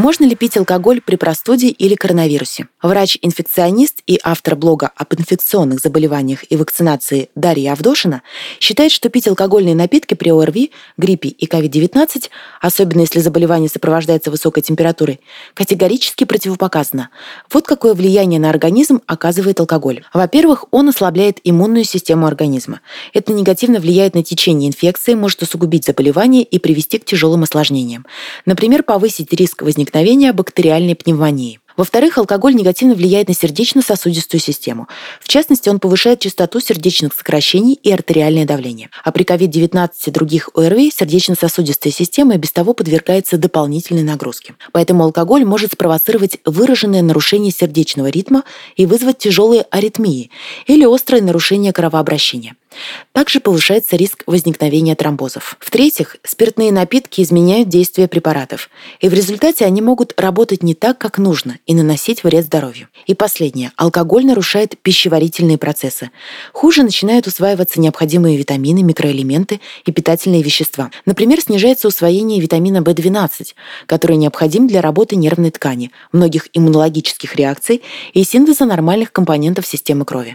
Можно ли пить алкоголь при простуде или коронавирусе? Врач-инфекционист и автор блога об инфекционных заболеваниях и вакцинации Дарья Авдошина считает, что пить алкогольные напитки при ОРВИ, гриппе и COVID-19, особенно если заболевание сопровождается высокой температурой, категорически противопоказано. Вот какое влияние на организм оказывает алкоголь. Во-первых, он ослабляет иммунную систему организма. Это негативно влияет на течение инфекции, может усугубить заболевание и привести к тяжелым осложнениям. Например, повысить риск возникновения возникновения бактериальной пневмонии. Во-вторых, алкоголь негативно влияет на сердечно-сосудистую систему. В частности, он повышает частоту сердечных сокращений и артериальное давление. А при COVID-19 и других ОРВИ сердечно-сосудистая система и без того подвергается дополнительной нагрузке. Поэтому алкоголь может спровоцировать выраженное нарушение сердечного ритма и вызвать тяжелые аритмии или острое нарушение кровообращения. Также повышается риск возникновения тромбозов. В-третьих, спиртные напитки изменяют действие препаратов, и в результате они могут работать не так, как нужно, и наносить вред здоровью. И последнее. Алкоголь нарушает пищеварительные процессы. Хуже начинают усваиваться необходимые витамины, микроэлементы и питательные вещества. Например, снижается усвоение витамина В12, который необходим для работы нервной ткани, многих иммунологических реакций и синтеза нормальных компонентов системы крови.